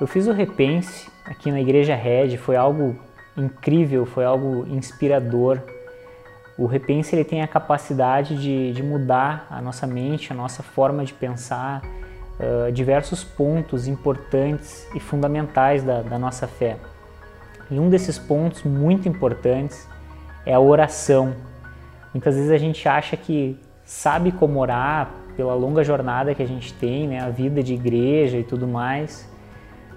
Eu fiz o Repense aqui na Igreja Red, foi algo incrível, foi algo inspirador. O Repense ele tem a capacidade de, de mudar a nossa mente, a nossa forma de pensar, uh, diversos pontos importantes e fundamentais da, da nossa fé. E um desses pontos muito importantes é a oração. Muitas vezes a gente acha que sabe como orar pela longa jornada que a gente tem, né, a vida de igreja e tudo mais,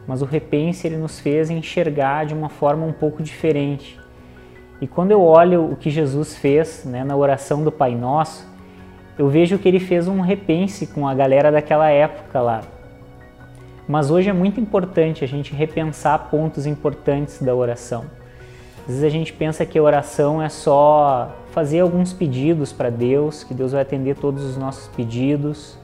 mas o Repense ele nos fez enxergar de uma forma um pouco diferente. E quando eu olho o que Jesus fez né, na oração do Pai Nosso, eu vejo que ele fez um repense com a galera daquela época lá. Mas hoje é muito importante a gente repensar pontos importantes da oração. Às vezes a gente pensa que a oração é só fazer alguns pedidos para Deus, que Deus vai atender todos os nossos pedidos,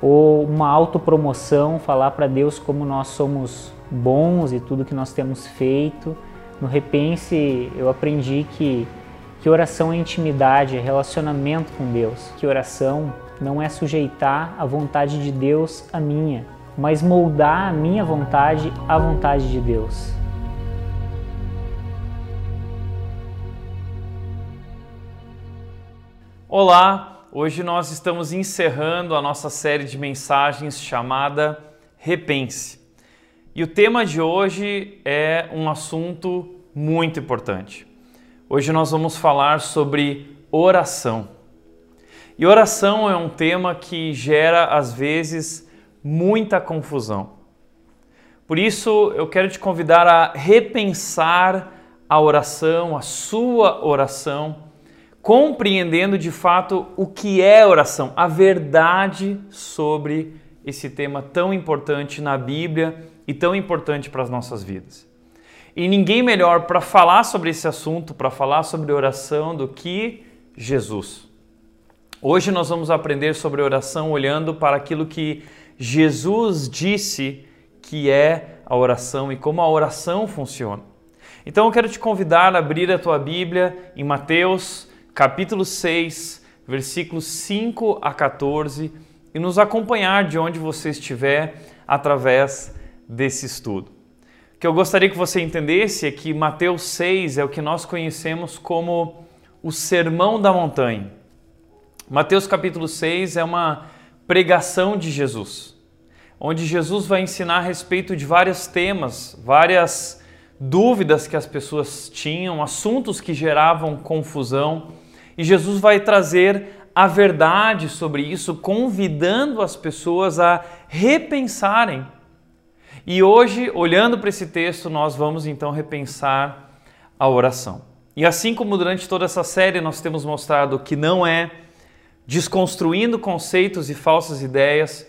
ou uma autopromoção, falar para Deus como nós somos bons e tudo que nós temos feito. No Repense eu aprendi que, que oração é intimidade, é relacionamento com Deus, que oração não é sujeitar a vontade de Deus à minha, mas moldar a minha vontade à vontade de Deus. Olá, hoje nós estamos encerrando a nossa série de mensagens chamada Repense. E o tema de hoje é um assunto muito importante. Hoje nós vamos falar sobre oração. E oração é um tema que gera às vezes muita confusão. Por isso, eu quero te convidar a repensar a oração, a sua oração, compreendendo de fato o que é oração, a verdade sobre esse tema tão importante na Bíblia e tão importante para as nossas vidas. E ninguém melhor para falar sobre esse assunto, para falar sobre oração, do que Jesus. Hoje nós vamos aprender sobre oração olhando para aquilo que Jesus disse que é a oração e como a oração funciona. Então eu quero te convidar a abrir a tua Bíblia em Mateus, capítulo 6, versículos 5 a 14 e nos acompanhar de onde você estiver através desse estudo. O que eu gostaria que você entendesse é que Mateus 6 é o que nós conhecemos como o Sermão da Montanha. Mateus capítulo 6 é uma pregação de Jesus, onde Jesus vai ensinar a respeito de vários temas, várias dúvidas que as pessoas tinham, assuntos que geravam confusão, e Jesus vai trazer a verdade sobre isso, convidando as pessoas a repensarem. E hoje, olhando para esse texto, nós vamos então repensar a oração. E assim como durante toda essa série nós temos mostrado que não é desconstruindo conceitos e falsas ideias,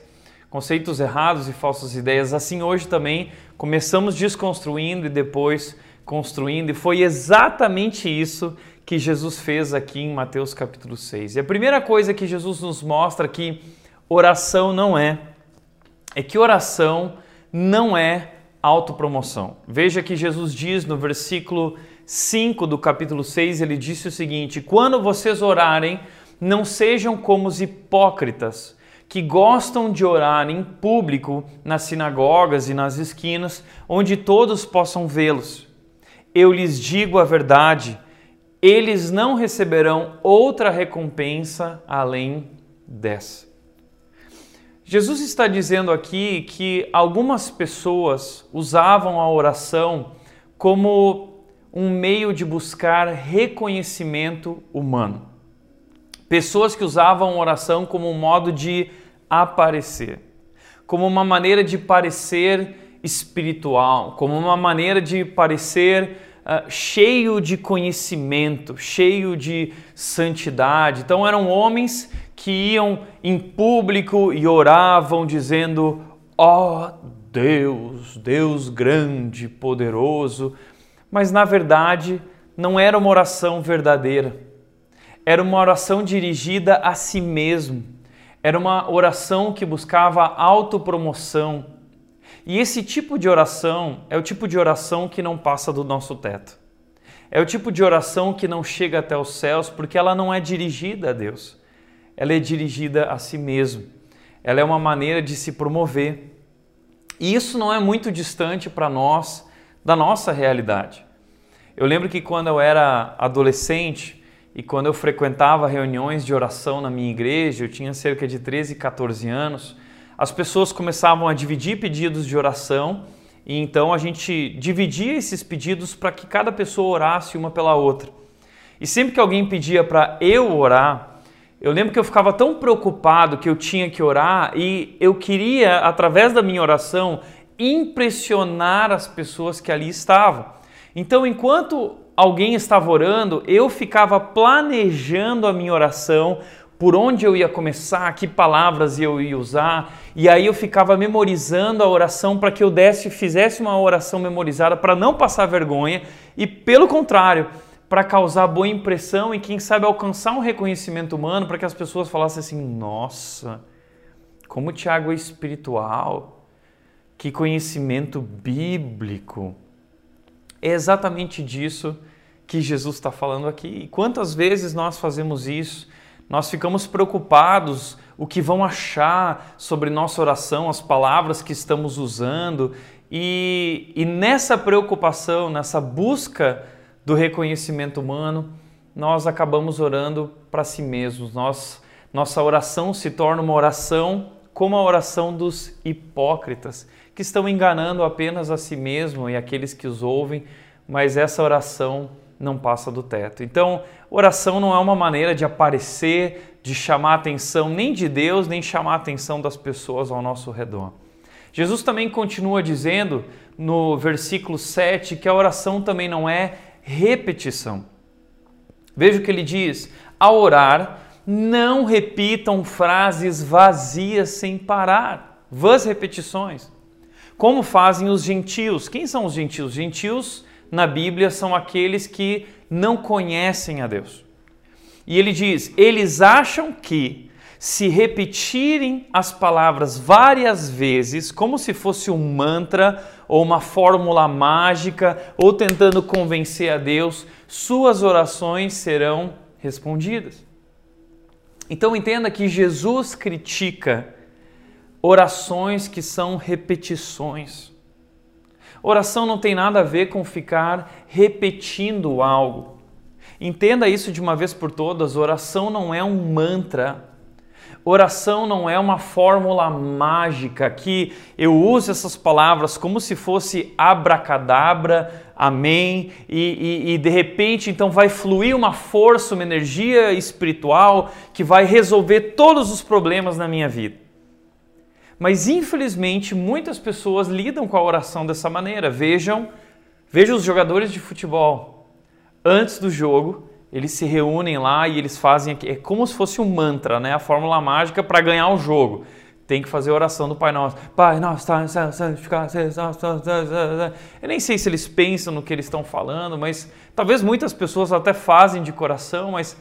conceitos errados e falsas ideias. Assim, hoje também começamos desconstruindo e depois construindo, e foi exatamente isso que Jesus fez aqui em Mateus capítulo 6. E a primeira coisa que Jesus nos mostra que oração não é, é que oração não é autopromoção. Veja que Jesus diz no versículo 5 do capítulo 6, ele disse o seguinte: Quando vocês orarem, não sejam como os hipócritas que gostam de orar em público nas sinagogas e nas esquinas, onde todos possam vê-los. Eu lhes digo a verdade, eles não receberão outra recompensa além dessa. Jesus está dizendo aqui que algumas pessoas usavam a oração como um meio de buscar reconhecimento humano. Pessoas que usavam oração como um modo de aparecer, como uma maneira de parecer espiritual, como uma maneira de parecer uh, cheio de conhecimento, cheio de santidade. Então eram homens que iam em público e oravam dizendo: Ó oh, Deus, Deus grande, poderoso. Mas na verdade não era uma oração verdadeira era uma oração dirigida a si mesmo. Era uma oração que buscava autopromoção. E esse tipo de oração é o tipo de oração que não passa do nosso teto. É o tipo de oração que não chega até os céus porque ela não é dirigida a Deus. Ela é dirigida a si mesmo. Ela é uma maneira de se promover. E isso não é muito distante para nós da nossa realidade. Eu lembro que quando eu era adolescente e quando eu frequentava reuniões de oração na minha igreja, eu tinha cerca de 13, 14 anos, as pessoas começavam a dividir pedidos de oração e então a gente dividia esses pedidos para que cada pessoa orasse uma pela outra. E sempre que alguém pedia para eu orar, eu lembro que eu ficava tão preocupado que eu tinha que orar e eu queria, através da minha oração, impressionar as pessoas que ali estavam. Então, enquanto alguém estava orando, eu ficava planejando a minha oração, por onde eu ia começar, que palavras eu ia usar, e aí eu ficava memorizando a oração para que eu desse, fizesse uma oração memorizada para não passar vergonha e, pelo contrário, para causar boa impressão e quem sabe alcançar um reconhecimento humano para que as pessoas falassem assim: "Nossa, como o Tiago é espiritual, que conhecimento bíblico". É exatamente disso que Jesus está falando aqui. E quantas vezes nós fazemos isso? Nós ficamos preocupados o que vão achar sobre nossa oração, as palavras que estamos usando, e, e nessa preocupação, nessa busca do reconhecimento humano, nós acabamos orando para si mesmos. Nós, nossa oração se torna uma oração como a oração dos hipócritas, que estão enganando apenas a si mesmo e aqueles que os ouvem, mas essa oração não passa do teto. Então, oração não é uma maneira de aparecer, de chamar a atenção nem de Deus, nem chamar a atenção das pessoas ao nosso redor. Jesus também continua dizendo no versículo 7 que a oração também não é repetição. Veja o que ele diz: ao orar, não repitam frases vazias sem parar, vãs repetições como fazem os gentios. Quem são os gentios? Gentios na Bíblia são aqueles que não conhecem a Deus. E ele diz: eles acham que se repetirem as palavras várias vezes, como se fosse um mantra ou uma fórmula mágica, ou tentando convencer a Deus, suas orações serão respondidas. Então entenda que Jesus critica orações que são repetições. Oração não tem nada a ver com ficar repetindo algo. Entenda isso de uma vez por todas: oração não é um mantra. Oração não é uma fórmula mágica que eu uso essas palavras como se fosse abracadabra, amém, e, e, e, de repente então vai fluir uma força, uma energia espiritual que vai resolver todos os problemas na minha vida. Mas infelizmente muitas pessoas lidam com a oração dessa maneira. Vejam, vejam os jogadores de futebol. Antes do jogo, eles se reúnem lá e eles fazem é como se fosse um mantra, né? A fórmula mágica para ganhar o jogo. Tem que fazer a oração do Pai Nosso. Pai Nosso, santificado, Eu nem sei se eles pensam no que eles estão falando, mas talvez muitas pessoas até fazem de coração, mas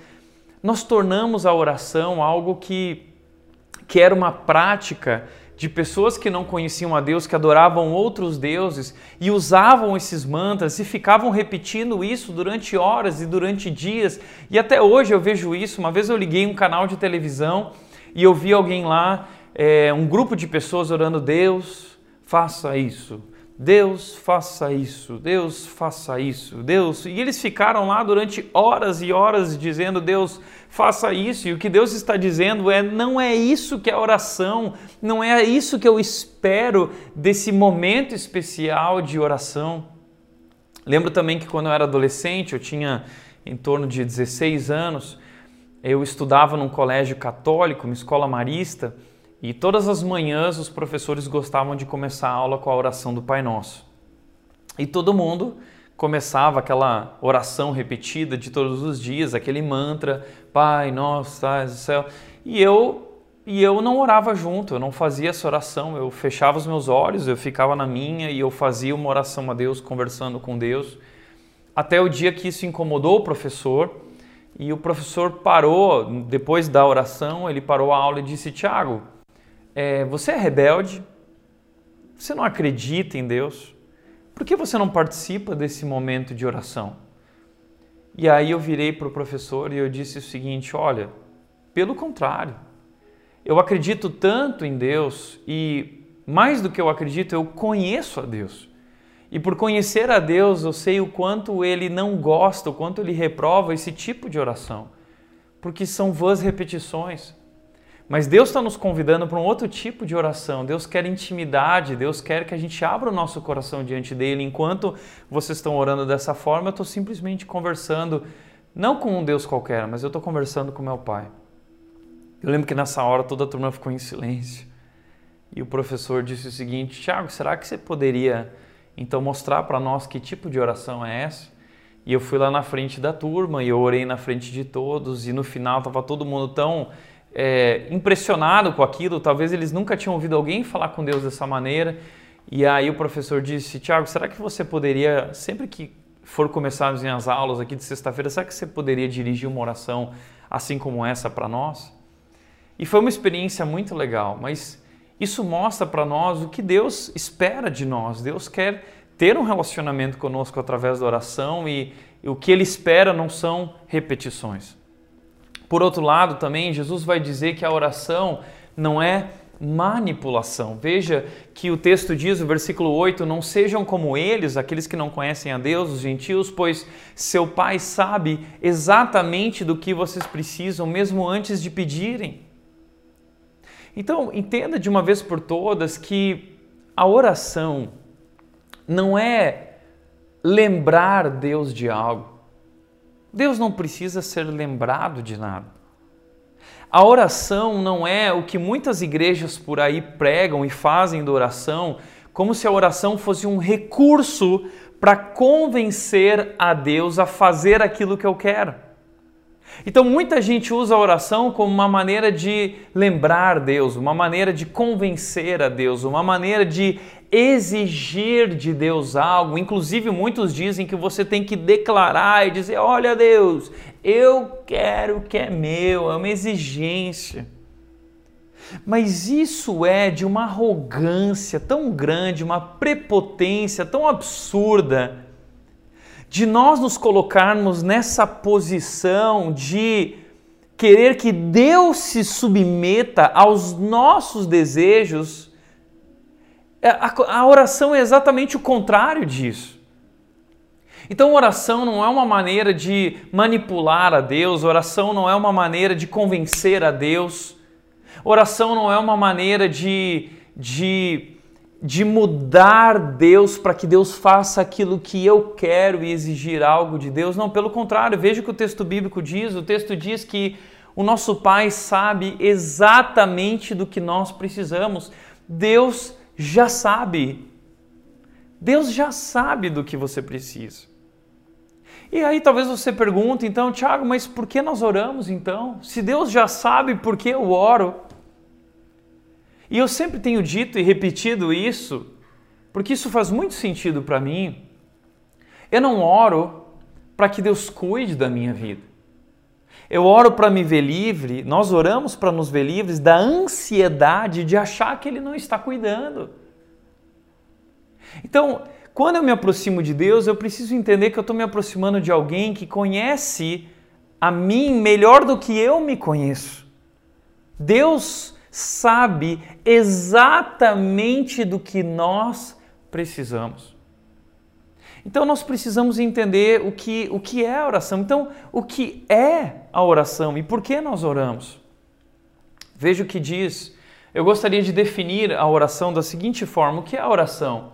nós tornamos a oração algo que, que era uma prática de pessoas que não conheciam a Deus, que adoravam outros deuses e usavam esses mantras e ficavam repetindo isso durante horas e durante dias. E até hoje eu vejo isso. Uma vez eu liguei um canal de televisão e eu vi alguém lá, é, um grupo de pessoas orando: Deus, faça isso. Deus faça isso, Deus faça isso, Deus. E eles ficaram lá durante horas e horas dizendo: Deus faça isso. E o que Deus está dizendo é: não é isso que é oração, não é isso que eu espero desse momento especial de oração. Lembro também que quando eu era adolescente, eu tinha em torno de 16 anos, eu estudava num colégio católico, uma escola marista. E todas as manhãs os professores gostavam de começar a aula com a oração do Pai Nosso. E todo mundo começava aquela oração repetida de todos os dias, aquele mantra, Pai Nosso, estás no céu. E eu e eu não orava junto, eu não fazia essa oração, eu fechava os meus olhos, eu ficava na minha e eu fazia uma oração a Deus, conversando com Deus. Até o dia que isso incomodou o professor, e o professor parou, depois da oração, ele parou a aula e disse: Tiago, é, você é rebelde, você não acredita em Deus, por que você não participa desse momento de oração? E aí eu virei para o professor e eu disse o seguinte: olha, pelo contrário, eu acredito tanto em Deus e mais do que eu acredito, eu conheço a Deus. E por conhecer a Deus, eu sei o quanto ele não gosta, o quanto ele reprova esse tipo de oração. Porque são vãs repetições. Mas Deus está nos convidando para um outro tipo de oração. Deus quer intimidade, Deus quer que a gente abra o nosso coração diante dele. Enquanto vocês estão orando dessa forma, eu estou simplesmente conversando, não com um Deus qualquer, mas eu estou conversando com meu Pai. Eu lembro que nessa hora toda a turma ficou em silêncio. E o professor disse o seguinte: Tiago, será que você poderia então mostrar para nós que tipo de oração é essa? E eu fui lá na frente da turma e eu orei na frente de todos, e no final estava todo mundo tão é, impressionado com aquilo, talvez eles nunca tinham ouvido alguém falar com Deus dessa maneira. E aí o professor disse: Tiago, será que você poderia, sempre que for começar as minhas aulas aqui de sexta-feira, será que você poderia dirigir uma oração assim como essa para nós? E foi uma experiência muito legal, mas isso mostra para nós o que Deus espera de nós. Deus quer ter um relacionamento conosco através da oração e, e o que Ele espera não são repetições. Por outro lado, também, Jesus vai dizer que a oração não é manipulação. Veja que o texto diz, o versículo 8: Não sejam como eles, aqueles que não conhecem a Deus, os gentios, pois seu Pai sabe exatamente do que vocês precisam, mesmo antes de pedirem. Então, entenda de uma vez por todas que a oração não é lembrar Deus de algo. Deus não precisa ser lembrado de nada. A oração não é o que muitas igrejas por aí pregam e fazem da oração, como se a oração fosse um recurso para convencer a Deus a fazer aquilo que eu quero. Então, muita gente usa a oração como uma maneira de lembrar Deus, uma maneira de convencer a Deus, uma maneira de exigir de Deus algo. Inclusive, muitos dizem que você tem que declarar e dizer: Olha, Deus, eu quero o que é meu, é uma exigência. Mas isso é de uma arrogância tão grande, uma prepotência tão absurda de nós nos colocarmos nessa posição de querer que Deus se submeta aos nossos desejos, é, a, oração é exatamente o contrário disso. Então, oração não é uma maneira de manipular a Deus, oração não é uma maneira de convencer a Deus, oração não é uma maneira de, de de mudar Deus para que Deus faça aquilo que eu quero e exigir algo de Deus. Não, pelo contrário, veja o que o texto bíblico diz. O texto diz que o nosso Pai sabe exatamente do que nós precisamos. Deus já sabe. Deus já sabe do que você precisa. E aí talvez você pergunte, então, Tiago, mas por que nós oramos então? Se Deus já sabe por que eu oro, e eu sempre tenho dito e repetido isso, porque isso faz muito sentido para mim. Eu não oro para que Deus cuide da minha vida. Eu oro para me ver livre, nós oramos para nos ver livres da ansiedade de achar que Ele não está cuidando. Então, quando eu me aproximo de Deus, eu preciso entender que eu estou me aproximando de alguém que conhece a mim melhor do que eu me conheço. Deus sabe exatamente do que nós precisamos. Então nós precisamos entender o que, o que é a oração. Então, o que é a oração e por que nós oramos? Veja o que diz. Eu gostaria de definir a oração da seguinte forma: o que é a oração?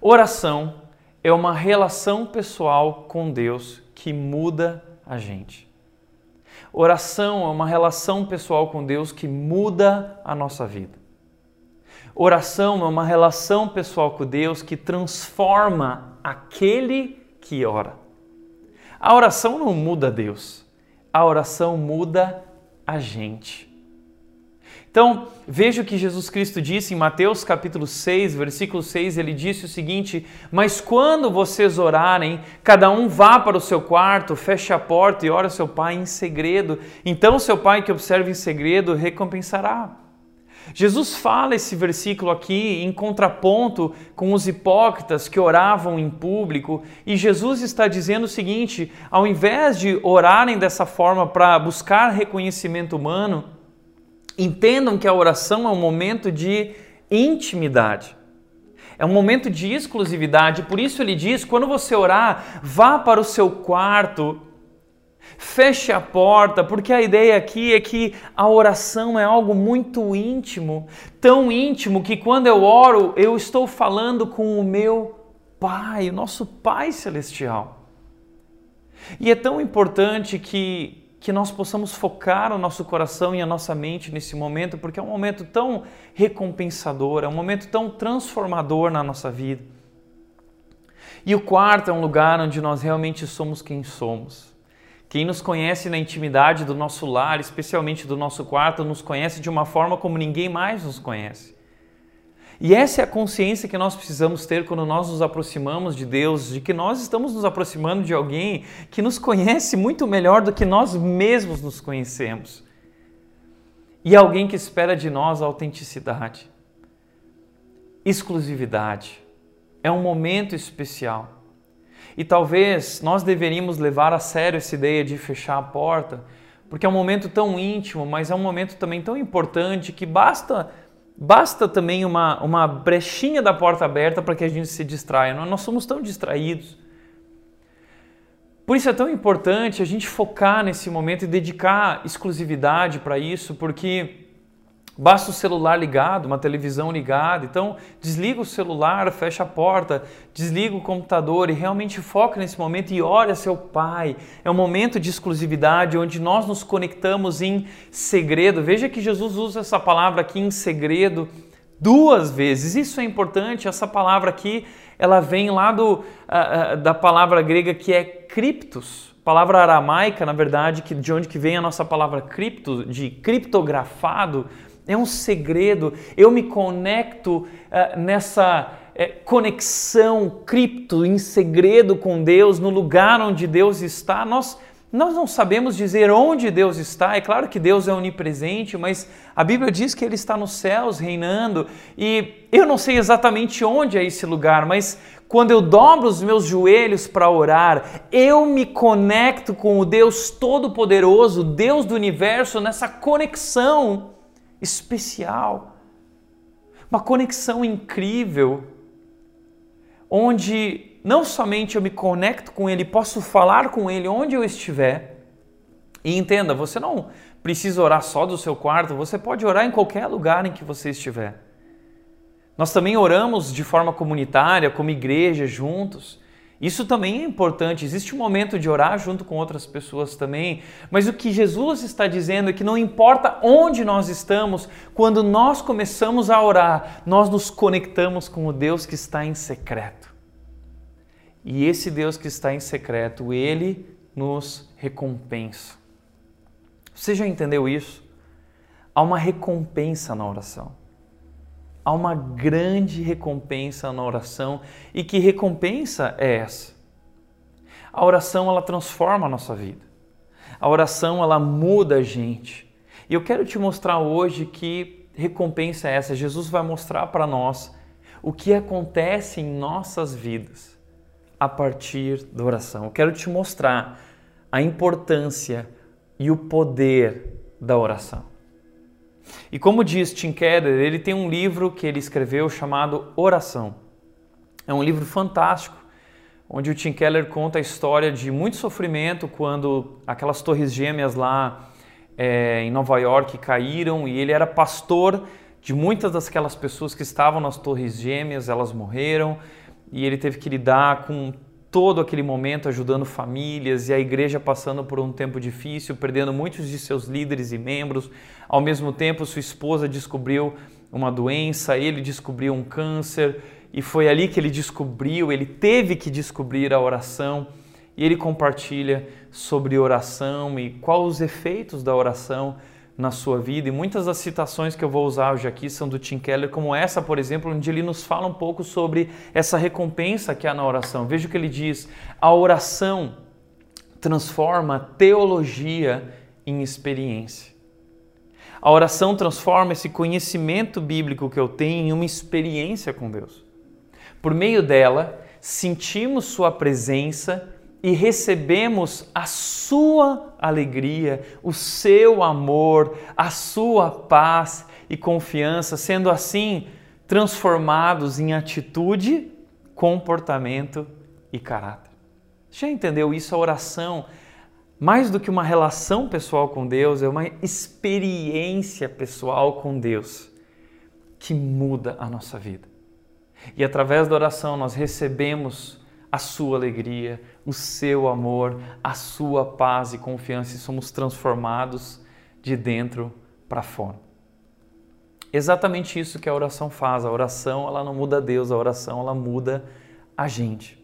Oração é uma relação pessoal com Deus que muda a gente. Oração é uma relação pessoal com Deus que muda a nossa vida. Oração é uma relação pessoal com Deus que transforma aquele que ora. A oração não muda Deus, a oração muda a gente. Então, veja o que Jesus Cristo disse em Mateus capítulo 6, versículo 6, ele disse o seguinte: Mas quando vocês orarem, cada um vá para o seu quarto, feche a porta e ore seu pai em segredo. Então, seu pai que observa em segredo recompensará. Jesus fala esse versículo aqui em contraponto com os hipócritas que oravam em público, e Jesus está dizendo o seguinte: ao invés de orarem dessa forma para buscar reconhecimento humano, Entendam que a oração é um momento de intimidade. É um momento de exclusividade, por isso ele diz: quando você orar, vá para o seu quarto, feche a porta, porque a ideia aqui é que a oração é algo muito íntimo, tão íntimo que quando eu oro, eu estou falando com o meu Pai, o nosso Pai Celestial. E é tão importante que que nós possamos focar o nosso coração e a nossa mente nesse momento, porque é um momento tão recompensador, é um momento tão transformador na nossa vida. E o quarto é um lugar onde nós realmente somos quem somos. Quem nos conhece na intimidade do nosso lar, especialmente do nosso quarto, nos conhece de uma forma como ninguém mais nos conhece. E essa é a consciência que nós precisamos ter quando nós nos aproximamos de Deus, de que nós estamos nos aproximando de alguém que nos conhece muito melhor do que nós mesmos nos conhecemos. E alguém que espera de nós autenticidade, exclusividade. É um momento especial. E talvez nós deveríamos levar a sério essa ideia de fechar a porta, porque é um momento tão íntimo, mas é um momento também tão importante que basta Basta também uma, uma brechinha da porta aberta para que a gente se distraia. Nós somos tão distraídos. Por isso é tão importante a gente focar nesse momento e dedicar exclusividade para isso, porque Basta o celular ligado, uma televisão ligada. Então, desliga o celular, fecha a porta, desliga o computador e realmente foca nesse momento e ore a seu Pai. É um momento de exclusividade onde nós nos conectamos em segredo. Veja que Jesus usa essa palavra aqui em segredo duas vezes. Isso é importante. Essa palavra aqui, ela vem lá do, uh, uh, da palavra grega que é criptos palavra aramaica, na verdade, que de onde que vem a nossa palavra cripto, de criptografado, é um segredo. Eu me conecto uh, nessa uh, conexão cripto, em segredo com Deus, no lugar onde Deus está. Nós, nós não sabemos dizer onde Deus está. É claro que Deus é onipresente, mas a Bíblia diz que Ele está nos céus reinando. E eu não sei exatamente onde é esse lugar, mas quando eu dobro os meus joelhos para orar, eu me conecto com o Deus Todo-Poderoso, Deus do universo, nessa conexão especial, uma conexão incrível, onde não somente eu me conecto com Ele, posso falar com Ele onde eu estiver. E entenda, você não precisa orar só do seu quarto, você pode orar em qualquer lugar em que você estiver. Nós também oramos de forma comunitária, como igreja, juntos. Isso também é importante. Existe um momento de orar junto com outras pessoas também, mas o que Jesus está dizendo é que não importa onde nós estamos, quando nós começamos a orar, nós nos conectamos com o Deus que está em secreto. E esse Deus que está em secreto, ele nos recompensa. Você já entendeu isso? Há uma recompensa na oração há uma grande recompensa na oração. E que recompensa é essa? A oração ela transforma a nossa vida. A oração ela muda a gente. E eu quero te mostrar hoje que recompensa é essa. Jesus vai mostrar para nós o que acontece em nossas vidas a partir da oração. Eu quero te mostrar a importância e o poder da oração. E como diz Tim Keller, ele tem um livro que ele escreveu chamado Oração. É um livro fantástico, onde o Tim Keller conta a história de muito sofrimento quando aquelas torres gêmeas lá é, em Nova York caíram e ele era pastor de muitas daquelas pessoas que estavam nas torres gêmeas, elas morreram e ele teve que lidar com todo aquele momento ajudando famílias e a igreja passando por um tempo difícil, perdendo muitos de seus líderes e membros. Ao mesmo tempo, sua esposa descobriu uma doença, ele descobriu um câncer e foi ali que ele descobriu, ele teve que descobrir a oração e ele compartilha sobre oração e quais os efeitos da oração na sua vida. E muitas das citações que eu vou usar hoje aqui são do Tim Keller, como essa, por exemplo, onde ele nos fala um pouco sobre essa recompensa que há na oração. Veja o que ele diz: a oração transforma teologia em experiência. A oração transforma esse conhecimento bíblico que eu tenho em uma experiência com Deus. Por meio dela, sentimos Sua presença e recebemos a sua alegria, o seu amor, a sua paz e confiança. Sendo assim, transformados em atitude, comportamento e caráter. Já entendeu isso? A oração, mais do que uma relação pessoal com Deus, é uma experiência pessoal com Deus que muda a nossa vida. E através da oração nós recebemos a sua alegria, o seu amor, a sua paz e confiança e somos transformados de dentro para fora. Exatamente isso que a oração faz. A oração ela não muda Deus, a oração ela muda a gente.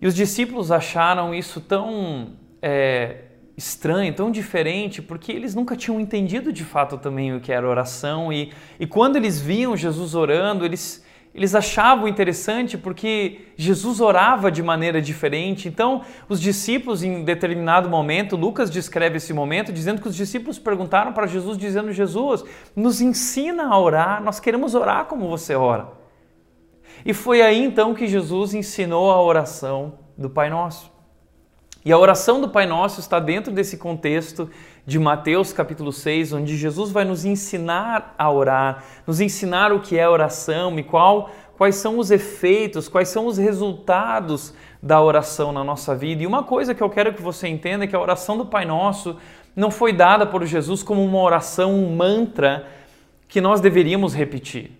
E os discípulos acharam isso tão é, estranho, tão diferente, porque eles nunca tinham entendido de fato também o que era oração. E, e quando eles viam Jesus orando, eles eles achavam interessante porque Jesus orava de maneira diferente. Então, os discípulos, em determinado momento, Lucas descreve esse momento dizendo que os discípulos perguntaram para Jesus, dizendo: Jesus, nos ensina a orar, nós queremos orar como você ora. E foi aí então que Jesus ensinou a oração do Pai Nosso. E a oração do Pai Nosso está dentro desse contexto de Mateus capítulo 6, onde Jesus vai nos ensinar a orar, nos ensinar o que é oração e qual, quais são os efeitos, quais são os resultados da oração na nossa vida. E uma coisa que eu quero que você entenda é que a oração do Pai Nosso não foi dada por Jesus como uma oração, um mantra que nós deveríamos repetir.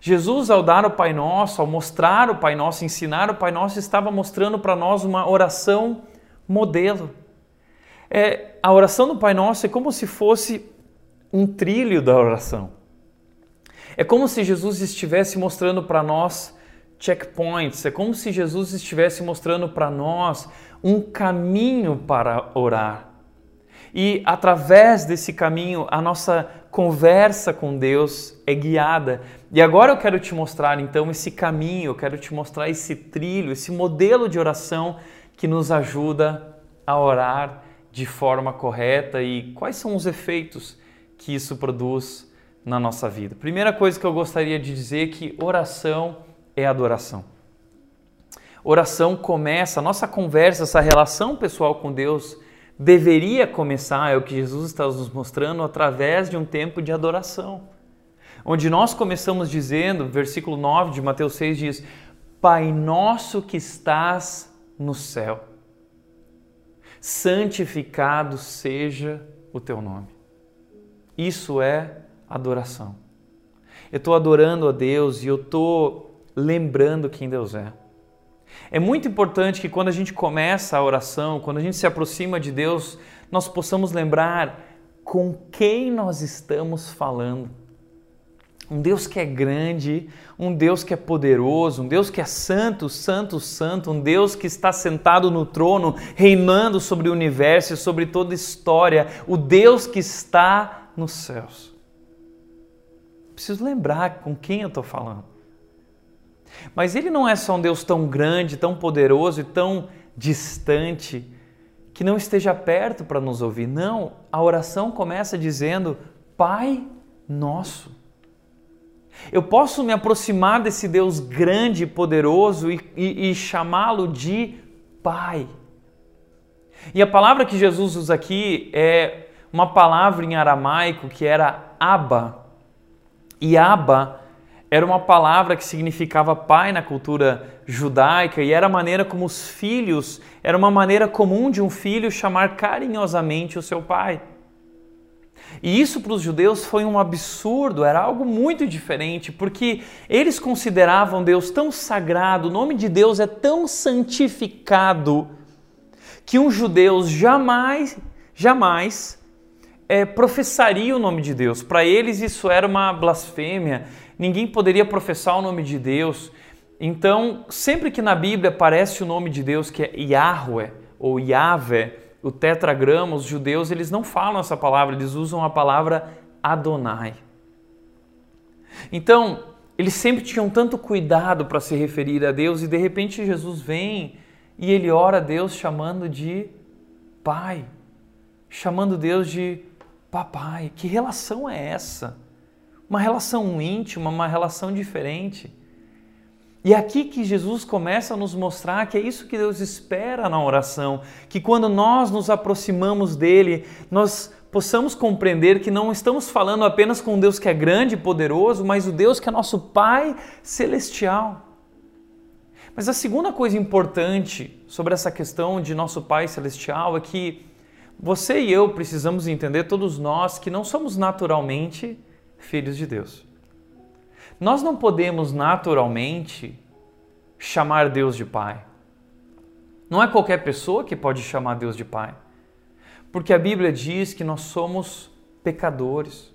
Jesus, ao dar o Pai Nosso, ao mostrar o Pai Nosso, ensinar o Pai Nosso, estava mostrando para nós uma oração modelo. É, a oração do Pai Nosso é como se fosse um trilho da oração. É como se Jesus estivesse mostrando para nós checkpoints, é como se Jesus estivesse mostrando para nós um caminho para orar. E através desse caminho, a nossa conversa com Deus é guiada. E agora eu quero te mostrar então esse caminho, eu quero te mostrar esse trilho, esse modelo de oração que nos ajuda a orar de forma correta e quais são os efeitos que isso produz na nossa vida. Primeira coisa que eu gostaria de dizer é que oração é adoração. Oração começa, a nossa conversa, essa relação pessoal com Deus deveria começar, é o que Jesus está nos mostrando, através de um tempo de adoração. Onde nós começamos dizendo, versículo 9 de Mateus 6 diz: Pai nosso que estás no céu, santificado seja o teu nome. Isso é adoração. Eu estou adorando a Deus e eu estou lembrando quem Deus é. É muito importante que quando a gente começa a oração, quando a gente se aproxima de Deus, nós possamos lembrar com quem nós estamos falando. Um Deus que é grande, um Deus que é poderoso, um Deus que é santo, santo, santo, um Deus que está sentado no trono, reinando sobre o universo e sobre toda a história, o Deus que está nos céus. Preciso lembrar com quem eu estou falando. Mas ele não é só um Deus tão grande, tão poderoso e tão distante que não esteja perto para nos ouvir. Não, a oração começa dizendo: Pai nosso. Eu posso me aproximar desse Deus grande e poderoso e, e, e chamá-lo de Pai. E a palavra que Jesus usa aqui é uma palavra em aramaico que era Abba. E Abba era uma palavra que significava pai na cultura judaica e era a maneira como os filhos, era uma maneira comum de um filho chamar carinhosamente o seu pai. E isso para os judeus foi um absurdo, era algo muito diferente, porque eles consideravam Deus tão sagrado, o nome de Deus é tão santificado, que um judeu jamais, jamais é, professaria o nome de Deus. Para eles isso era uma blasfêmia, ninguém poderia professar o nome de Deus. Então, sempre que na Bíblia aparece o nome de Deus, que é Yahweh ou Yahvé, o tetragrama, os judeus, eles não falam essa palavra, eles usam a palavra Adonai. Então, eles sempre tinham tanto cuidado para se referir a Deus e de repente Jesus vem e ele ora a Deus chamando de Pai, chamando Deus de Papai. Que relação é essa? Uma relação íntima, uma relação diferente. E é aqui que Jesus começa a nos mostrar que é isso que Deus espera na oração, que quando nós nos aproximamos dele, nós possamos compreender que não estamos falando apenas com um Deus que é grande e poderoso, mas o Deus que é nosso Pai celestial. Mas a segunda coisa importante sobre essa questão de nosso Pai celestial é que você e eu precisamos entender, todos nós, que não somos naturalmente filhos de Deus. Nós não podemos naturalmente chamar Deus de Pai. Não é qualquer pessoa que pode chamar Deus de Pai. Porque a Bíblia diz que nós somos pecadores.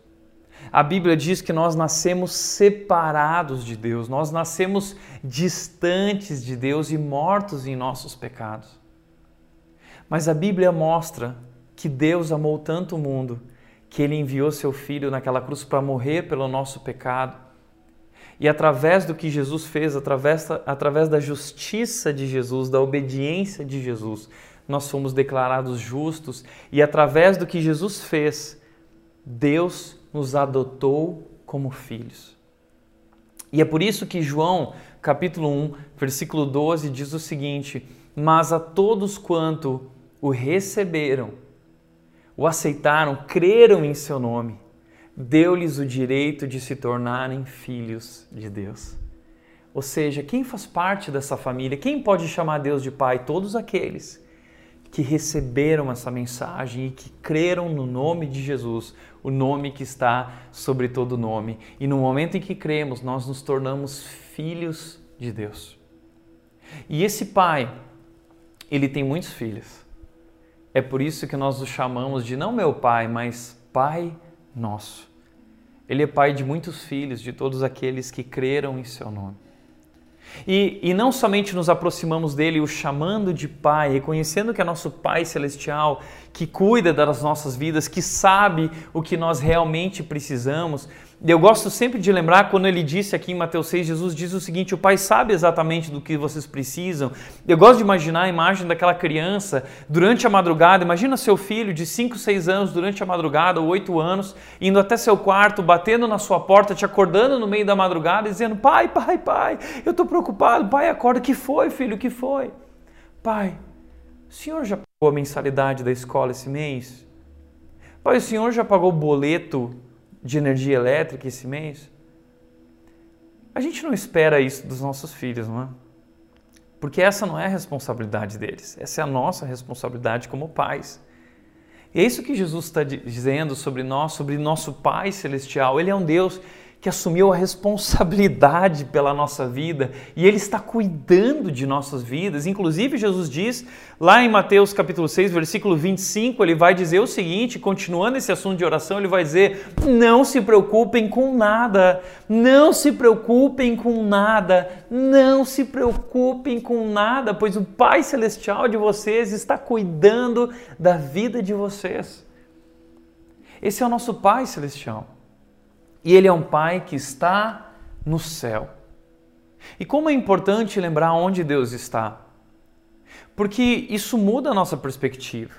A Bíblia diz que nós nascemos separados de Deus, nós nascemos distantes de Deus e mortos em nossos pecados. Mas a Bíblia mostra que Deus amou tanto o mundo que ele enviou seu filho naquela cruz para morrer pelo nosso pecado. E através do que Jesus fez, através, através da justiça de Jesus, da obediência de Jesus, nós fomos declarados justos e através do que Jesus fez, Deus nos adotou como filhos. E é por isso que João, capítulo 1, versículo 12, diz o seguinte: Mas a todos quanto o receberam, o aceitaram, creram em seu nome, deu-lhes o direito de se tornarem filhos de Deus. Ou seja, quem faz parte dessa família, quem pode chamar Deus de Pai? Todos aqueles que receberam essa mensagem e que creram no nome de Jesus, o nome que está sobre todo nome. E no momento em que cremos, nós nos tornamos filhos de Deus. E esse pai, ele tem muitos filhos. É por isso que nós o chamamos de não meu pai, mas Pai nosso. Ele é pai de muitos filhos, de todos aqueles que creram em seu nome. E, e não somente nos aproximamos dele, o chamando de Pai, reconhecendo que é nosso Pai Celestial, que cuida das nossas vidas, que sabe o que nós realmente precisamos, eu gosto sempre de lembrar quando ele disse aqui em Mateus 6, Jesus diz o seguinte: o Pai sabe exatamente do que vocês precisam. Eu gosto de imaginar a imagem daquela criança durante a madrugada. Imagina seu filho de 5, 6 anos durante a madrugada, ou 8 anos, indo até seu quarto, batendo na sua porta, te acordando no meio da madrugada, dizendo: Pai, pai, pai, eu estou preocupado. Pai, acorda. que foi, filho? que foi? Pai, o senhor já pagou a mensalidade da escola esse mês? Pai, o senhor já pagou o boleto de energia elétrica esse mês? A gente não espera isso dos nossos filhos, não é? Porque essa não é a responsabilidade deles, essa é a nossa responsabilidade como pais. E é isso que Jesus está dizendo sobre nós, sobre nosso Pai Celestial. Ele é um Deus que assumiu a responsabilidade pela nossa vida e Ele está cuidando de nossas vidas. Inclusive, Jesus diz lá em Mateus capítulo 6, versículo 25, ele vai dizer o seguinte, continuando esse assunto de oração, ele vai dizer: Não se preocupem com nada, não se preocupem com nada, não se preocupem com nada, pois o Pai Celestial de vocês está cuidando da vida de vocês. Esse é o nosso Pai Celestial. E Ele é um Pai que está no céu. E como é importante lembrar onde Deus está. Porque isso muda a nossa perspectiva.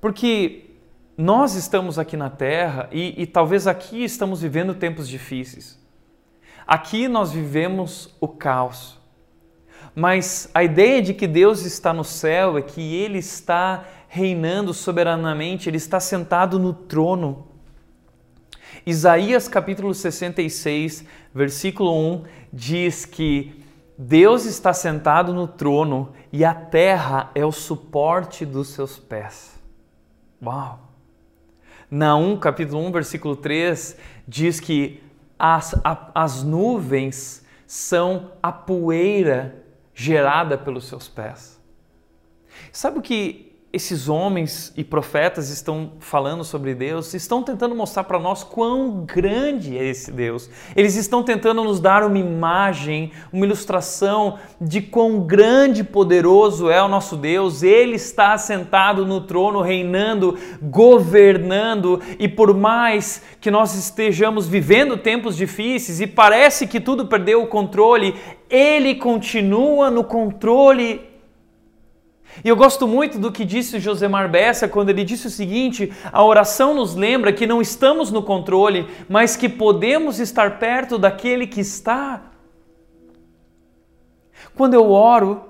Porque nós estamos aqui na Terra e, e talvez aqui estamos vivendo tempos difíceis. Aqui nós vivemos o caos. Mas a ideia de que Deus está no céu é que Ele está reinando soberanamente, Ele está sentado no trono. Isaías capítulo 66, versículo 1 diz que Deus está sentado no trono e a terra é o suporte dos seus pés. Uau! Naum capítulo 1, versículo 3 diz que as, a, as nuvens são a poeira gerada pelos seus pés. Sabe o que esses homens e profetas estão falando sobre Deus, estão tentando mostrar para nós quão grande é esse Deus. Eles estão tentando nos dar uma imagem, uma ilustração de quão grande e poderoso é o nosso Deus. Ele está sentado no trono, reinando, governando, e por mais que nós estejamos vivendo tempos difíceis e parece que tudo perdeu o controle, ele continua no controle e eu gosto muito do que disse Josemar Bessa quando ele disse o seguinte: a oração nos lembra que não estamos no controle, mas que podemos estar perto daquele que está. Quando eu oro,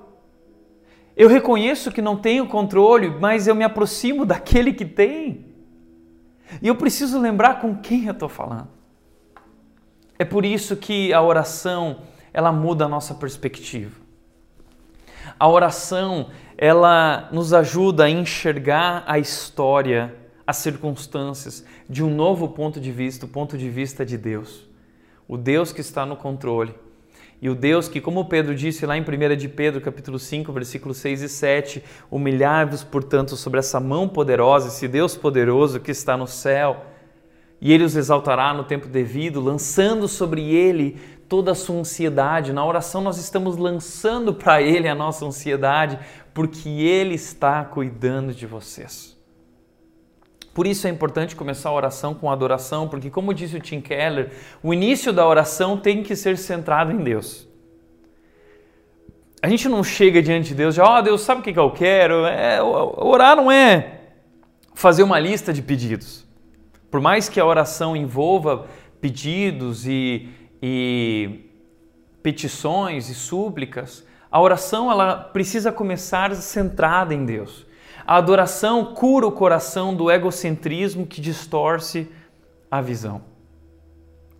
eu reconheço que não tenho controle, mas eu me aproximo daquele que tem. E eu preciso lembrar com quem eu estou falando. É por isso que a oração ela muda a nossa perspectiva. A oração ela nos ajuda a enxergar a história, as circunstâncias de um novo ponto de vista, o ponto de vista de Deus. O Deus que está no controle. E o Deus que, como Pedro disse lá em 1 de Pedro, capítulo 5, versículos 6 e 7, humilhar-vos, portanto, sobre essa mão poderosa, esse Deus poderoso que está no céu, e ele os exaltará no tempo devido, lançando sobre ele toda a sua ansiedade. Na oração nós estamos lançando para ele a nossa ansiedade, porque ele está cuidando de vocês. Por isso é importante começar a oração com adoração, porque, como disse o Tim Keller, o início da oração tem que ser centrado em Deus. A gente não chega diante de Deus e ó, oh, Deus, sabe o que eu quero? É, orar não é fazer uma lista de pedidos. Por mais que a oração envolva pedidos e, e petições e súplicas, a oração ela precisa começar centrada em Deus. A adoração cura o coração do egocentrismo que distorce a visão.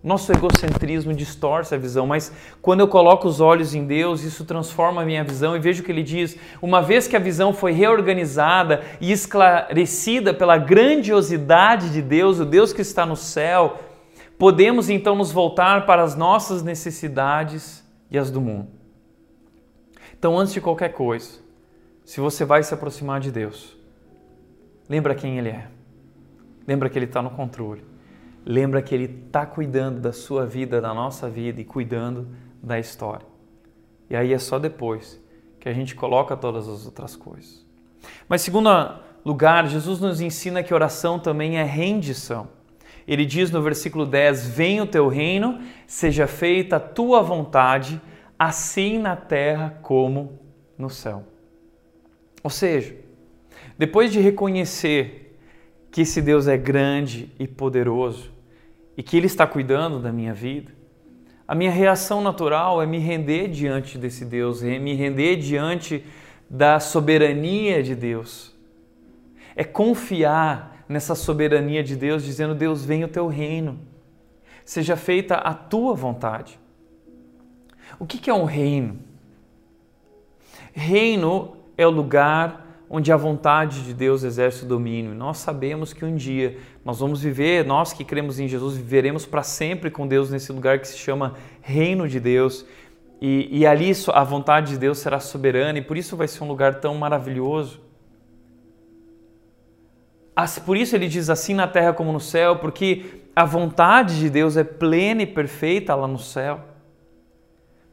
Nosso egocentrismo distorce a visão, mas quando eu coloco os olhos em Deus, isso transforma a minha visão e vejo que ele diz: uma vez que a visão foi reorganizada e esclarecida pela grandiosidade de Deus, o Deus que está no céu, podemos então nos voltar para as nossas necessidades e as do mundo. Então, antes de qualquer coisa, se você vai se aproximar de Deus, lembra quem Ele é. Lembra que Ele está no controle. Lembra que Ele está cuidando da sua vida, da nossa vida e cuidando da história. E aí é só depois que a gente coloca todas as outras coisas. Mas, segundo lugar, Jesus nos ensina que oração também é rendição. Ele diz no versículo 10: Venha o teu reino, seja feita a tua vontade, assim na terra como no céu. Ou seja, depois de reconhecer que esse Deus é grande e poderoso e que Ele está cuidando da minha vida, a minha reação natural é me render diante desse Deus, é me render diante da soberania de Deus. É confiar nessa soberania de Deus, dizendo: Deus, venha o teu reino, seja feita a tua vontade. O que é um reino? Reino é o lugar onde a vontade de Deus exerce o domínio. Nós sabemos que um dia nós vamos viver, nós que cremos em Jesus, viveremos para sempre com Deus nesse lugar que se chama Reino de Deus. E, e ali a vontade de Deus será soberana e por isso vai ser um lugar tão maravilhoso. Por isso ele diz assim na terra como no céu, porque a vontade de Deus é plena e perfeita lá no céu.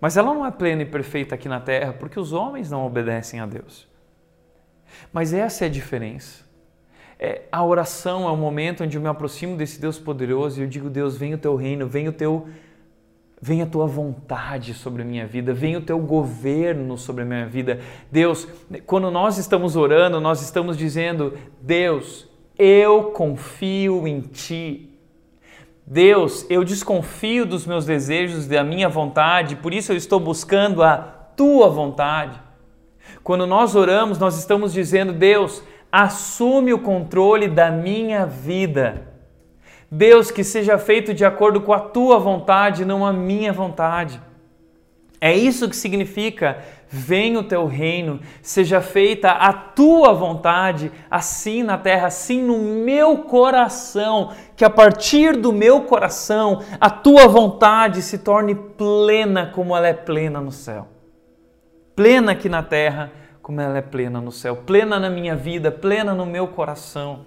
Mas ela não é plena e perfeita aqui na terra porque os homens não obedecem a Deus. Mas essa é a diferença. É, a oração é o momento onde eu me aproximo desse Deus poderoso e eu digo: Deus, vem o teu reino, vem o teu. Vem a tua vontade sobre a minha vida, vem o teu governo sobre a minha vida. Deus, quando nós estamos orando, nós estamos dizendo: Deus, eu confio em ti, Deus, eu desconfio dos meus desejos, da minha vontade, por isso eu estou buscando a tua vontade. Quando nós oramos, nós estamos dizendo: Deus, assume o controle da minha vida. Deus, que seja feito de acordo com a tua vontade, não a minha vontade. É isso que significa venha o teu reino, seja feita a tua vontade, assim na terra, assim no meu coração, que a partir do meu coração a tua vontade se torne plena como ela é plena no céu. Plena aqui na terra, como ela é plena no céu, plena na minha vida, plena no meu coração.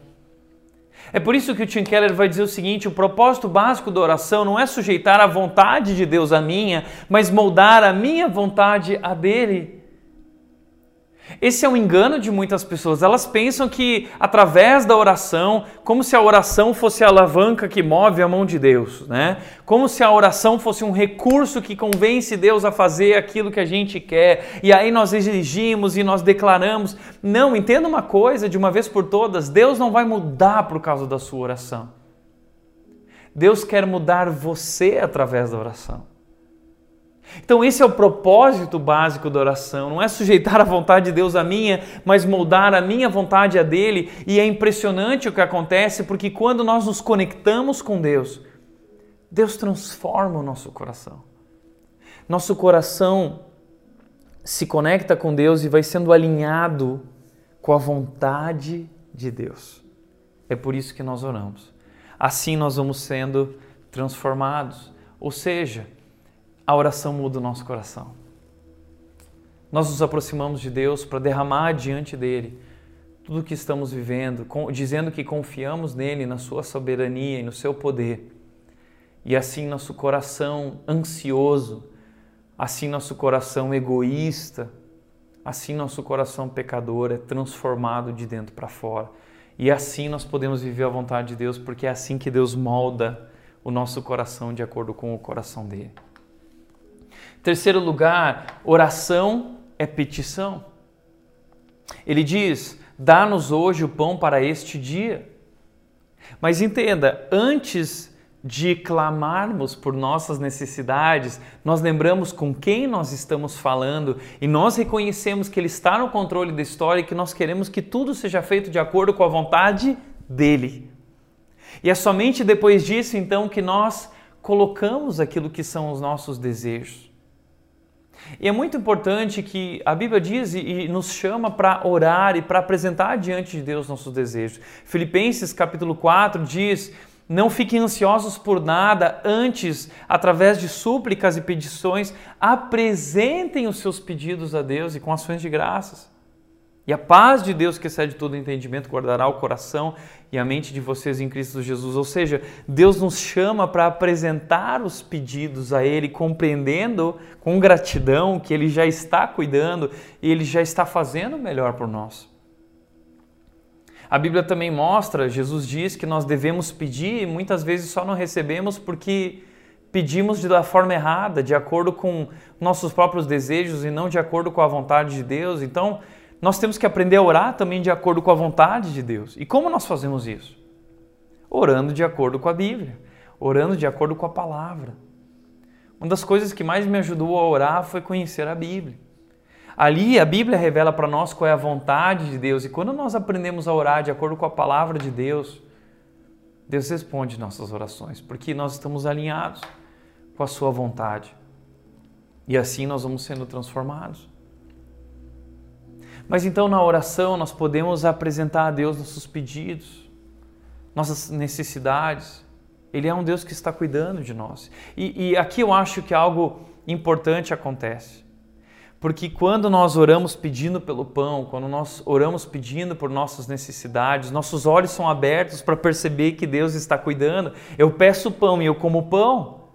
É por isso que o Tim Keller vai dizer o seguinte: o propósito básico da oração não é sujeitar a vontade de Deus à minha, mas moldar a minha vontade à dele. Esse é um engano de muitas pessoas. Elas pensam que através da oração, como se a oração fosse a alavanca que move a mão de Deus, né? Como se a oração fosse um recurso que convence Deus a fazer aquilo que a gente quer. E aí nós exigimos e nós declaramos. Não, entenda uma coisa de uma vez por todas: Deus não vai mudar por causa da sua oração. Deus quer mudar você através da oração. Então, esse é o propósito básico da oração. Não é sujeitar a vontade de Deus à minha, mas moldar a minha vontade à dele. E é impressionante o que acontece, porque quando nós nos conectamos com Deus, Deus transforma o nosso coração. Nosso coração se conecta com Deus e vai sendo alinhado com a vontade de Deus. É por isso que nós oramos. Assim nós vamos sendo transformados. Ou seja, a oração muda o nosso coração. Nós nos aproximamos de Deus para derramar diante dele tudo o que estamos vivendo, dizendo que confiamos nele, na sua soberania e no seu poder. E assim nosso coração ansioso, assim nosso coração egoísta, assim nosso coração pecador é transformado de dentro para fora. E assim nós podemos viver a vontade de Deus, porque é assim que Deus molda o nosso coração de acordo com o coração dele. Terceiro lugar, oração é petição. Ele diz: Dá-nos hoje o pão para este dia. Mas entenda, antes de clamarmos por nossas necessidades, nós lembramos com quem nós estamos falando e nós reconhecemos que Ele está no controle da história e que nós queremos que tudo seja feito de acordo com a vontade dEle. E é somente depois disso, então, que nós colocamos aquilo que são os nossos desejos. E é muito importante que a Bíblia diz e nos chama para orar e para apresentar diante de Deus nossos desejos. Filipenses capítulo 4 diz: Não fiquem ansiosos por nada, antes, através de súplicas e petições, apresentem os seus pedidos a Deus e com ações de graças. E a paz de Deus, que excede todo entendimento, guardará o coração e a mente de vocês em Cristo Jesus. Ou seja, Deus nos chama para apresentar os pedidos a Ele, compreendendo com gratidão que Ele já está cuidando e Ele já está fazendo o melhor por nós. A Bíblia também mostra, Jesus diz que nós devemos pedir e muitas vezes só não recebemos porque pedimos da forma errada, de acordo com nossos próprios desejos e não de acordo com a vontade de Deus. Então, nós temos que aprender a orar também de acordo com a vontade de Deus. E como nós fazemos isso? Orando de acordo com a Bíblia, orando de acordo com a palavra. Uma das coisas que mais me ajudou a orar foi conhecer a Bíblia. Ali a Bíblia revela para nós qual é a vontade de Deus, e quando nós aprendemos a orar de acordo com a palavra de Deus, Deus responde nossas orações, porque nós estamos alinhados com a Sua vontade. E assim nós vamos sendo transformados. Mas então na oração nós podemos apresentar a Deus nossos pedidos, nossas necessidades. Ele é um Deus que está cuidando de nós. E, e aqui eu acho que algo importante acontece. Porque quando nós oramos pedindo pelo pão, quando nós oramos pedindo por nossas necessidades, nossos olhos são abertos para perceber que Deus está cuidando. Eu peço pão e eu como pão.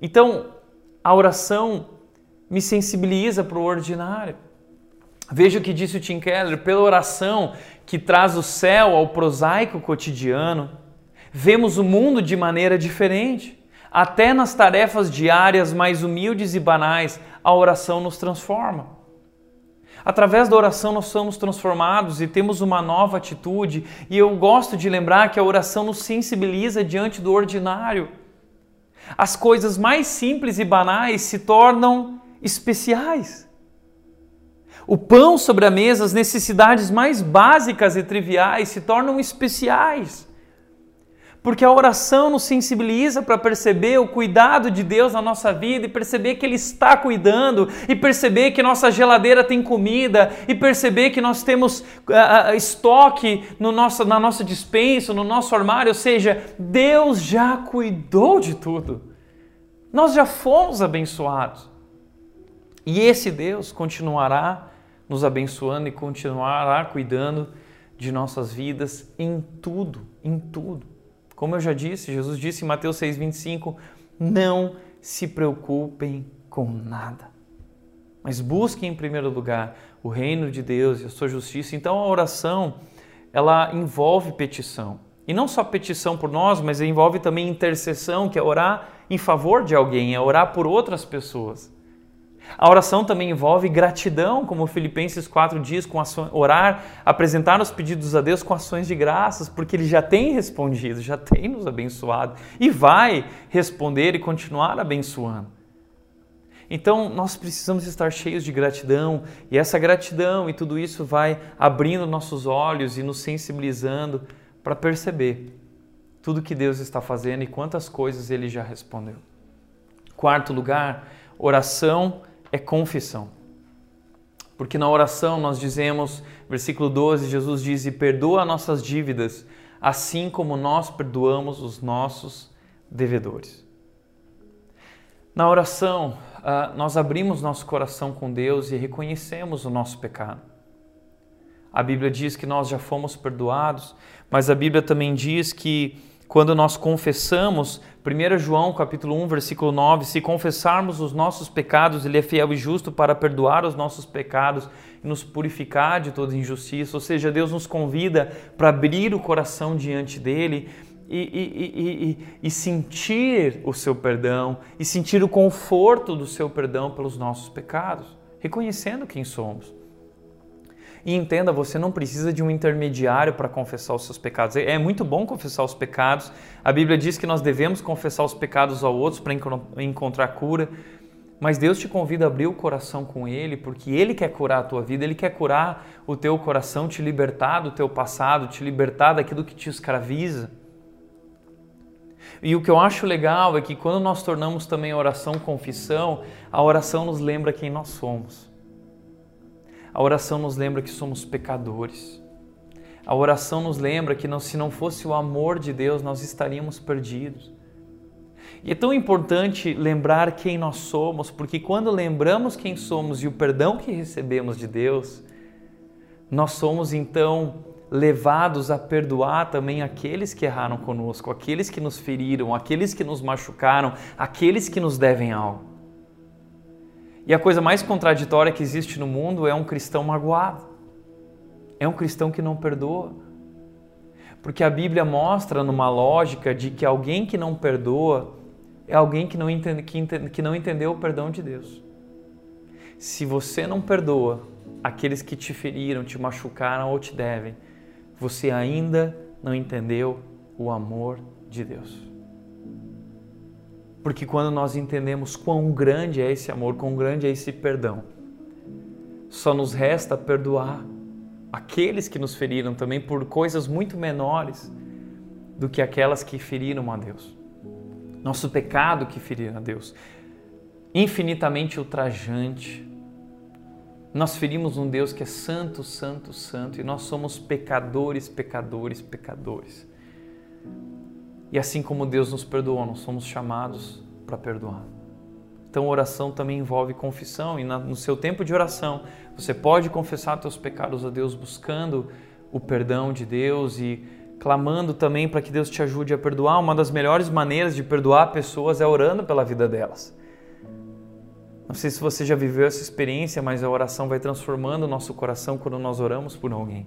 Então, a oração me sensibiliza para o ordinário. Veja o que disse o Tim Keller: pela oração que traz o céu ao prosaico cotidiano, vemos o mundo de maneira diferente. Até nas tarefas diárias mais humildes e banais, a oração nos transforma. Através da oração nós somos transformados e temos uma nova atitude, e eu gosto de lembrar que a oração nos sensibiliza diante do ordinário. As coisas mais simples e banais se tornam especiais. O pão sobre a mesa, as necessidades mais básicas e triviais se tornam especiais. Porque a oração nos sensibiliza para perceber o cuidado de Deus na nossa vida e perceber que Ele está cuidando, e perceber que nossa geladeira tem comida, e perceber que nós temos uh, estoque no nosso, na nossa dispensa, no nosso armário. Ou seja, Deus já cuidou de tudo. Nós já fomos abençoados. E esse Deus continuará nos abençoando e continuará cuidando de nossas vidas em tudo, em tudo. Como eu já disse, Jesus disse em Mateus 6:25, não se preocupem com nada. Mas busquem em primeiro lugar o reino de Deus e a sua justiça. Então a oração, ela envolve petição. E não só petição por nós, mas envolve também intercessão, que é orar em favor de alguém, é orar por outras pessoas. A oração também envolve gratidão, como Filipenses 4 diz, com orar, apresentar os pedidos a Deus com ações de graças, porque Ele já tem respondido, já tem nos abençoado e vai responder e continuar abençoando. Então nós precisamos estar cheios de gratidão e essa gratidão e tudo isso vai abrindo nossos olhos e nos sensibilizando para perceber tudo que Deus está fazendo e quantas coisas Ele já respondeu. Quarto lugar, oração é confissão. Porque na oração nós dizemos, versículo 12, Jesus diz: E perdoa nossas dívidas, assim como nós perdoamos os nossos devedores. Na oração, uh, nós abrimos nosso coração com Deus e reconhecemos o nosso pecado. A Bíblia diz que nós já fomos perdoados, mas a Bíblia também diz que quando nós confessamos, 1 João capítulo 1, versículo 9, se confessarmos os nossos pecados, ele é fiel e justo para perdoar os nossos pecados e nos purificar de toda injustiça. Ou seja, Deus nos convida para abrir o coração diante dele e, e, e, e, sentir o seu perdão e sentir o conforto do seu perdão pelos nossos pecados, reconhecendo quem somos. E entenda, você não precisa de um intermediário para confessar os seus pecados. É muito bom confessar os pecados. A Bíblia diz que nós devemos confessar os pecados ao outros para encontrar cura. Mas Deus te convida a abrir o coração com Ele, porque Ele quer curar a tua vida, Ele quer curar o teu coração, te libertar do teu passado, te libertar daquilo que te escraviza. E o que eu acho legal é que quando nós tornamos também a oração confissão, a oração nos lembra quem nós somos. A oração nos lembra que somos pecadores. A oração nos lembra que não, se não fosse o amor de Deus, nós estaríamos perdidos. E é tão importante lembrar quem nós somos, porque quando lembramos quem somos e o perdão que recebemos de Deus, nós somos então levados a perdoar também aqueles que erraram conosco, aqueles que nos feriram, aqueles que nos machucaram, aqueles que nos devem algo. E a coisa mais contraditória que existe no mundo é um cristão magoado. É um cristão que não perdoa. Porque a Bíblia mostra numa lógica de que alguém que não perdoa é alguém que não, entende, que, entende, que não entendeu o perdão de Deus. Se você não perdoa aqueles que te feriram, te machucaram ou te devem, você ainda não entendeu o amor de Deus. Porque quando nós entendemos quão grande é esse amor, quão grande é esse perdão, só nos resta perdoar aqueles que nos feriram também por coisas muito menores do que aquelas que feriram a Deus. Nosso pecado que feriram a Deus, infinitamente ultrajante, nós ferimos um Deus que é santo, santo, santo e nós somos pecadores, pecadores, pecadores. E assim como Deus nos perdoou, nós somos chamados para perdoar. Então, oração também envolve confissão e no seu tempo de oração, você pode confessar seus pecados a Deus buscando o perdão de Deus e clamando também para que Deus te ajude a perdoar. Uma das melhores maneiras de perdoar pessoas é orando pela vida delas. Não sei se você já viveu essa experiência, mas a oração vai transformando o nosso coração quando nós oramos por alguém.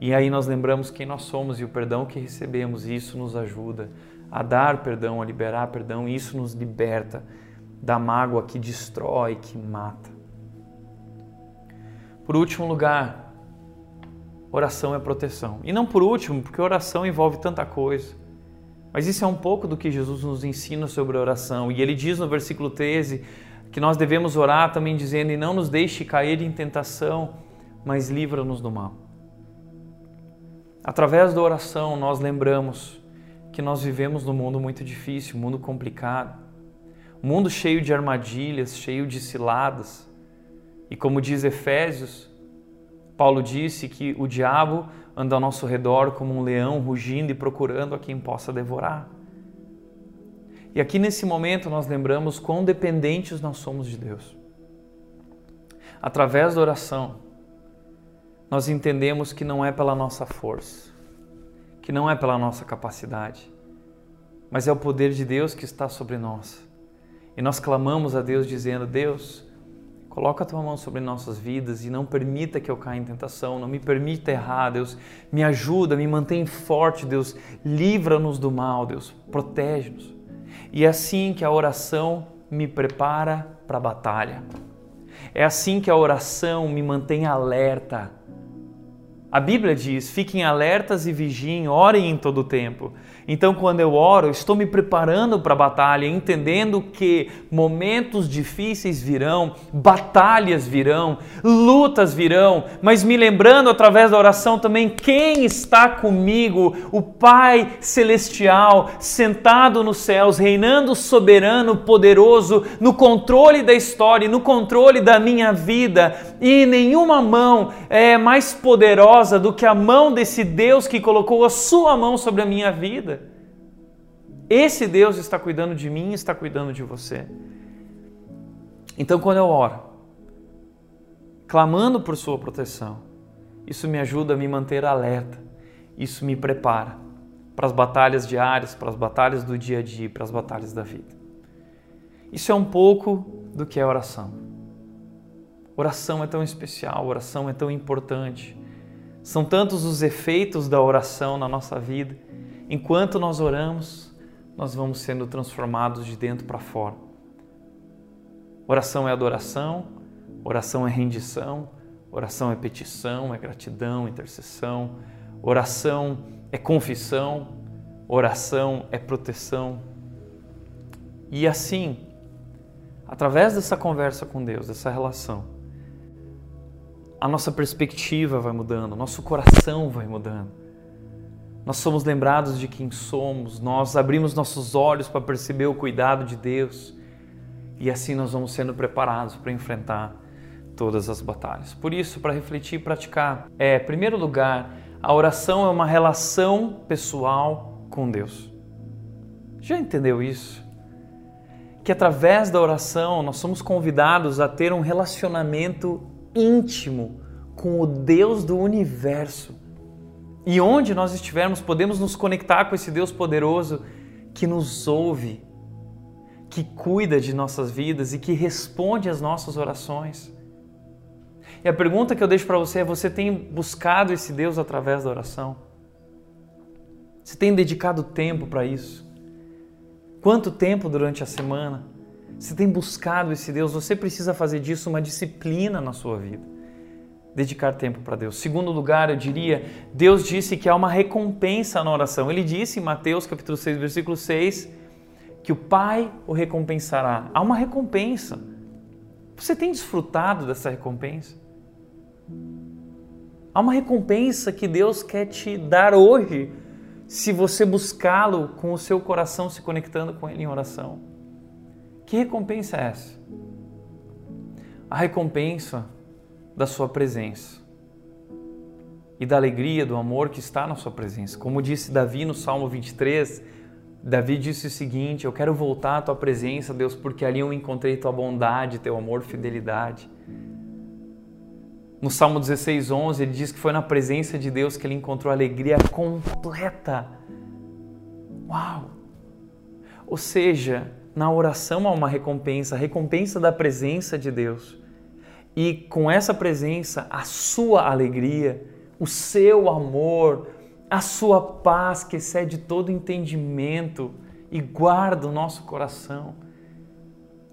E aí nós lembramos quem nós somos e o perdão que recebemos, e isso nos ajuda a dar perdão, a liberar perdão, e isso nos liberta da mágoa que destrói, que mata. Por último lugar, oração é proteção. E não por último, porque oração envolve tanta coisa. Mas isso é um pouco do que Jesus nos ensina sobre oração. E ele diz no versículo 13 que nós devemos orar também dizendo: E não nos deixe cair em tentação, mas livra-nos do mal. Através da oração, nós lembramos que nós vivemos num mundo muito difícil, um mundo complicado, um mundo cheio de armadilhas, cheio de ciladas. E como diz Efésios, Paulo disse que o diabo anda ao nosso redor como um leão rugindo e procurando a quem possa devorar. E aqui nesse momento nós lembramos quão dependentes nós somos de Deus. Através da oração, nós entendemos que não é pela nossa força, que não é pela nossa capacidade, mas é o poder de Deus que está sobre nós. E nós clamamos a Deus dizendo: Deus, Coloca a tua mão sobre nossas vidas e não permita que eu caia em tentação, não me permita errar, Deus. Me ajuda, me mantém forte, Deus. Livra-nos do mal, Deus. Protege-nos. E é assim que a oração me prepara para a batalha. É assim que a oração me mantém alerta A Bíblia diz: fiquem alertas e vigiem, orem em todo o tempo. Então, quando eu oro, estou me preparando para a batalha, entendendo que momentos difíceis virão, batalhas virão, lutas virão, mas me lembrando através da oração também quem está comigo, o Pai Celestial, sentado nos céus, reinando soberano, poderoso, no controle da história, no controle da minha vida, e nenhuma mão é mais poderosa do que a mão desse Deus que colocou a sua mão sobre a minha vida. Esse Deus está cuidando de mim, está cuidando de você. Então, quando eu oro, clamando por Sua proteção, isso me ajuda a me manter alerta, isso me prepara para as batalhas diárias, para as batalhas do dia a dia, para as batalhas da vida. Isso é um pouco do que é oração. Oração é tão especial, oração é tão importante. São tantos os efeitos da oração na nossa vida. Enquanto nós oramos, nós vamos sendo transformados de dentro para fora. Oração é adoração, oração é rendição, oração é petição, é gratidão, intercessão, oração é confissão, oração é proteção. E assim, através dessa conversa com Deus, dessa relação, a nossa perspectiva vai mudando, nosso coração vai mudando nós somos lembrados de quem somos, nós abrimos nossos olhos para perceber o cuidado de Deus e assim nós vamos sendo preparados para enfrentar todas as batalhas. Por isso, para refletir e praticar, é, em primeiro lugar, a oração é uma relação pessoal com Deus. Já entendeu isso? Que através da oração nós somos convidados a ter um relacionamento íntimo com o Deus do universo e onde nós estivermos, podemos nos conectar com esse Deus poderoso que nos ouve, que cuida de nossas vidas e que responde às nossas orações. E a pergunta que eu deixo para você é: você tem buscado esse Deus através da oração? Você tem dedicado tempo para isso? Quanto tempo durante a semana? Você tem buscado esse Deus? Você precisa fazer disso uma disciplina na sua vida dedicar tempo para Deus. Segundo lugar, eu diria, Deus disse que há uma recompensa na oração. Ele disse em Mateus capítulo 6, versículo 6, que o Pai o recompensará. Há uma recompensa. Você tem desfrutado dessa recompensa? Há uma recompensa que Deus quer te dar hoje, se você buscá-lo com o seu coração se conectando com Ele em oração. Que recompensa é essa? A recompensa da Sua presença e da alegria, do amor que está na Sua presença. Como disse Davi no Salmo 23, Davi disse o seguinte: Eu quero voltar à Tua presença, Deus, porque ali eu encontrei Tua bondade, Teu amor, fidelidade. No Salmo 16, 11, ele diz que foi na presença de Deus que ele encontrou alegria completa. Uau! Ou seja, na oração há uma recompensa, a recompensa da presença de Deus e com essa presença, a sua alegria, o seu amor, a sua paz que excede todo entendimento e guarda o nosso coração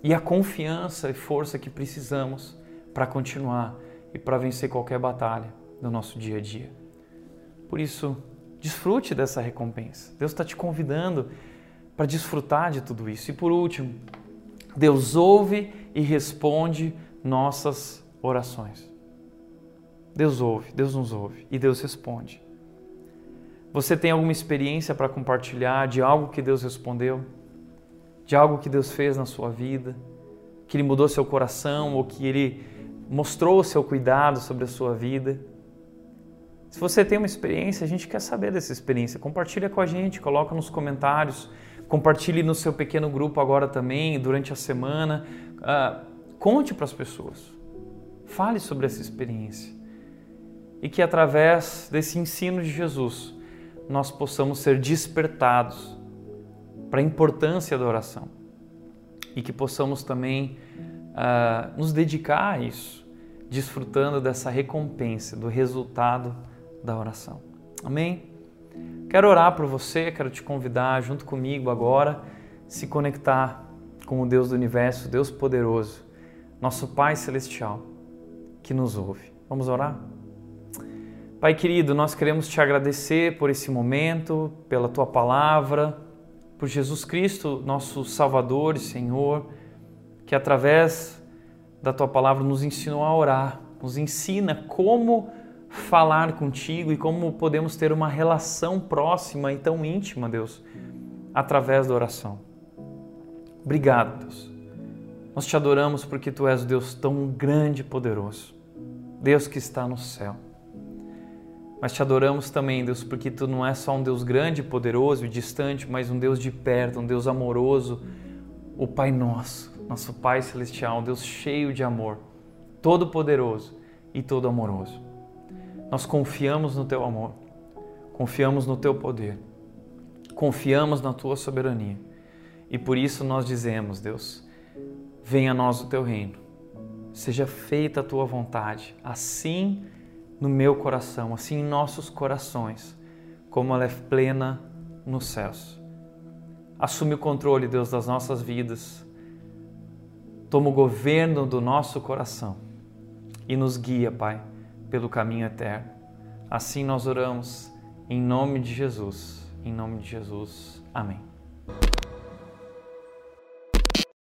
e a confiança e força que precisamos para continuar e para vencer qualquer batalha no nosso dia a dia. Por isso, desfrute dessa recompensa. Deus está te convidando para desfrutar de tudo isso. E por último, Deus ouve e responde nossas orações. Deus ouve, Deus nos ouve e Deus responde. Você tem alguma experiência para compartilhar de algo que Deus respondeu? De algo que Deus fez na sua vida? Que Ele mudou seu coração ou que Ele mostrou o seu cuidado sobre a sua vida? Se você tem uma experiência, a gente quer saber dessa experiência. Compartilha com a gente, coloca nos comentários, compartilhe no seu pequeno grupo agora também, durante a semana. Uh, Conte para as pessoas. Fale sobre essa experiência. E que através desse ensino de Jesus, nós possamos ser despertados para a importância da oração. E que possamos também uh, nos dedicar a isso, desfrutando dessa recompensa, do resultado da oração. Amém? Quero orar por você, quero te convidar junto comigo agora, se conectar com o Deus do universo, Deus poderoso nosso Pai Celestial que nos ouve. Vamos orar? Pai querido, nós queremos te agradecer por esse momento, pela tua palavra, por Jesus Cristo, nosso Salvador e Senhor, que através da tua palavra nos ensinou a orar, nos ensina como falar contigo e como podemos ter uma relação próxima e tão íntima, Deus, através da oração. Obrigado, Deus. Nós te adoramos porque tu és o Deus tão grande e poderoso, Deus que está no céu. Mas te adoramos também, Deus, porque tu não é só um Deus grande, poderoso e distante, mas um Deus de perto, um Deus amoroso, o Pai nosso, nosso Pai celestial, um Deus cheio de amor, todo poderoso e todo amoroso. Nós confiamos no teu amor, confiamos no teu poder, confiamos na tua soberania. E por isso nós dizemos, Deus, venha a nós o teu reino. Seja feita a tua vontade, assim no meu coração, assim em nossos corações, como ela é plena nos céus. Assume o controle, Deus, das nossas vidas. Toma o governo do nosso coração e nos guia, Pai pelo caminho eterno. Assim nós oramos em nome de Jesus. Em nome de Jesus. Amém.